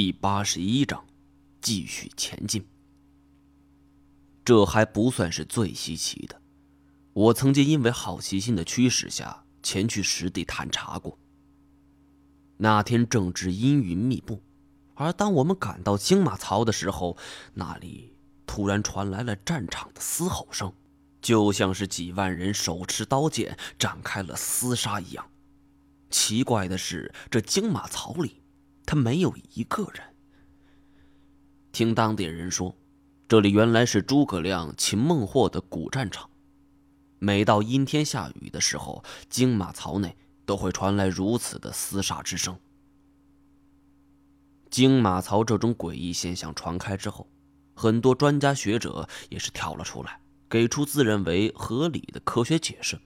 第八十一章，继续前进。这还不算是最稀奇的。我曾经因为好奇心的驱使下前去实地探查过。那天正值阴云密布，而当我们赶到金马槽的时候，那里突然传来了战场的嘶吼声，就像是几万人手持刀剑展开了厮杀一样。奇怪的是，这金马槽里。他没有一个人。听当地人说，这里原来是诸葛亮擒孟获的古战场。每到阴天下雨的时候，金马槽内都会传来如此的厮杀之声。金马槽这种诡异现象传开之后，很多专家学者也是跳了出来，给出自认为合理的科学解释。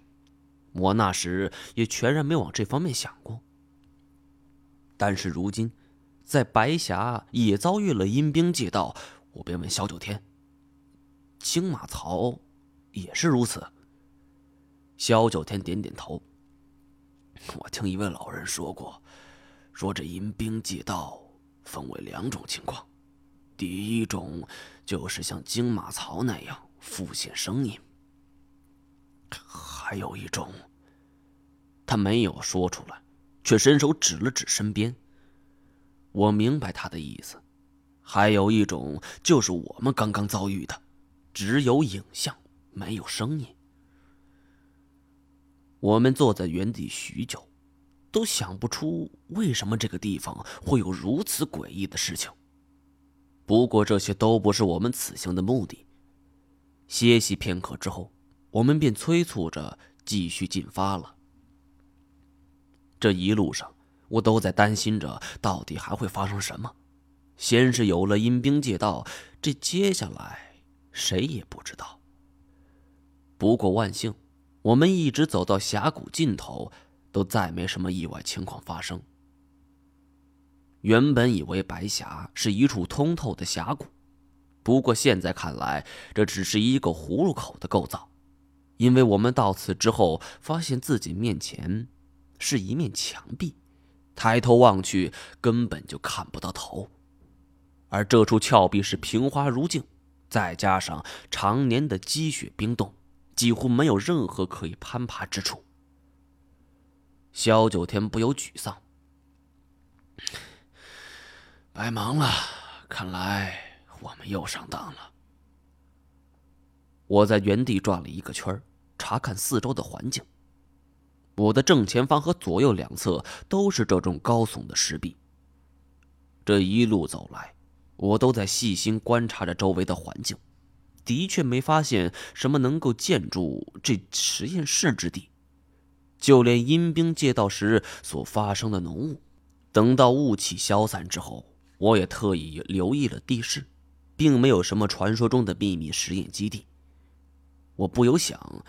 我那时也全然没往这方面想过。但是如今，在白峡也遭遇了阴兵借道，我便问萧九天：“青马槽也是如此？”萧九天点点头：“我听一位老人说过，说这阴兵借道分为两种情况，第一种就是像金马槽那样复现声音，还有一种，他没有说出来。”却伸手指了指身边。我明白他的意思，还有一种就是我们刚刚遭遇的，只有影像，没有声音。我们坐在原地许久，都想不出为什么这个地方会有如此诡异的事情。不过这些都不是我们此行的目的。歇息片刻之后，我们便催促着继续进发了。这一路上，我都在担心着，到底还会发生什么。先是有了阴兵借道，这接下来谁也不知道。不过万幸，我们一直走到峡谷尽头，都再没什么意外情况发生。原本以为白峡是一处通透的峡谷，不过现在看来，这只是一个葫芦口的构造，因为我们到此之后，发现自己面前。是一面墙壁，抬头望去根本就看不到头，而这处峭壁是平滑如镜，再加上常年的积雪冰冻，几乎没有任何可以攀爬之处。萧九天不由沮丧：“白忙了，看来我们又上当了。”我在原地转了一个圈查看四周的环境。我的正前方和左右两侧都是这种高耸的石壁。这一路走来，我都在细心观察着周围的环境，的确没发现什么能够建筑这实验室之地。就连阴兵借道时所发生的浓雾，等到雾气消散之后，我也特意留意了地势，并没有什么传说中的秘密实验基地。我不由想，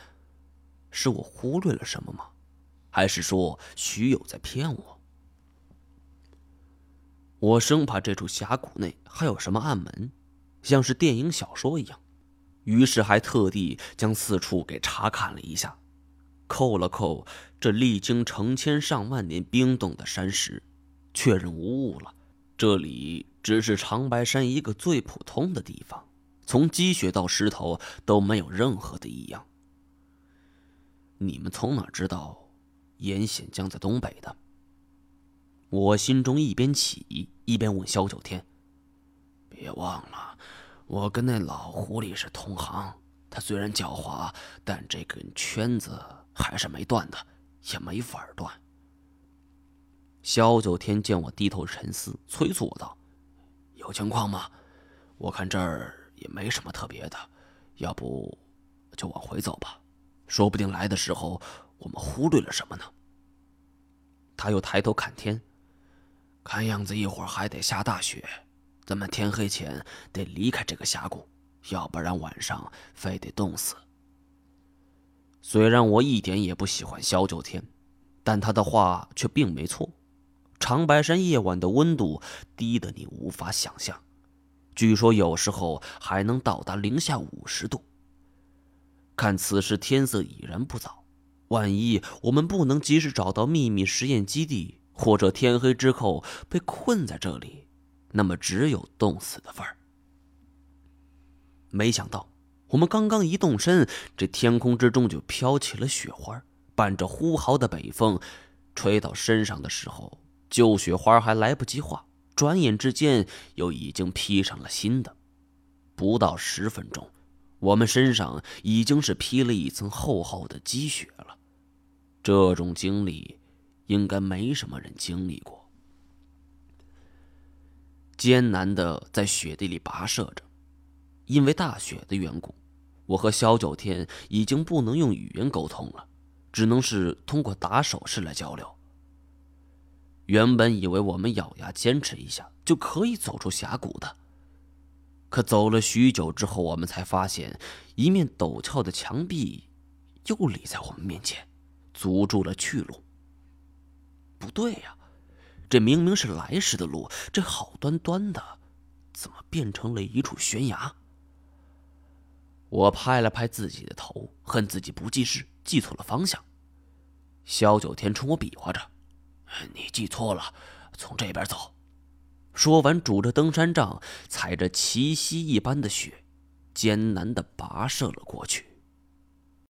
是我忽略了什么吗？还是说徐友在骗我？我生怕这处峡谷内还有什么暗门，像是电影小说一样，于是还特地将四处给查看了一下，扣了扣这历经成千上万年冰冻的山石，确认无误了。这里只是长白山一个最普通的地方，从积雪到石头都没有任何的异样。你们从哪知道？严显江在东北的，我心中一边起疑，一边问萧九天：“别忘了，我跟那老狐狸是同行。他虽然狡猾，但这根圈子还是没断的，也没法断。”萧九天见我低头沉思，催促我道：“有情况吗？我看这儿也没什么特别的，要不就往回走吧。说不定来的时候……”我们忽略了什么呢？他又抬头看天，看样子一会儿还得下大雪，咱们天黑前得离开这个峡谷，要不然晚上非得冻死。虽然我一点也不喜欢萧九天，但他的话却并没错。长白山夜晚的温度低得你无法想象，据说有时候还能到达零下五十度。看此时天色已然不早。万一我们不能及时找到秘密实验基地，或者天黑之后被困在这里，那么只有冻死的份儿。没想到，我们刚刚一动身，这天空之中就飘起了雪花，伴着呼号的北风，吹到身上的时候，旧雪花还来不及化，转眼之间又已经披上了新的。不到十分钟，我们身上已经是披了一层厚厚的积雪了。这种经历，应该没什么人经历过。艰难的在雪地里跋涉着。因为大雪的缘故，我和萧九天已经不能用语言沟通了，只能是通过打手势来交流。原本以为我们咬牙坚持一下就可以走出峡谷的，可走了许久之后，我们才发现一面陡峭的墙壁又立在我们面前，阻住了去路。不对呀，这明明是来时的路，这好端端的，怎么变成了一处悬崖？我拍了拍自己的头，恨自己不记事，记错了方向。萧九天冲我比划着：“你记错了，从这边走。”说完，拄着登山杖，踩着齐膝一般的雪，艰难的跋涉了过去。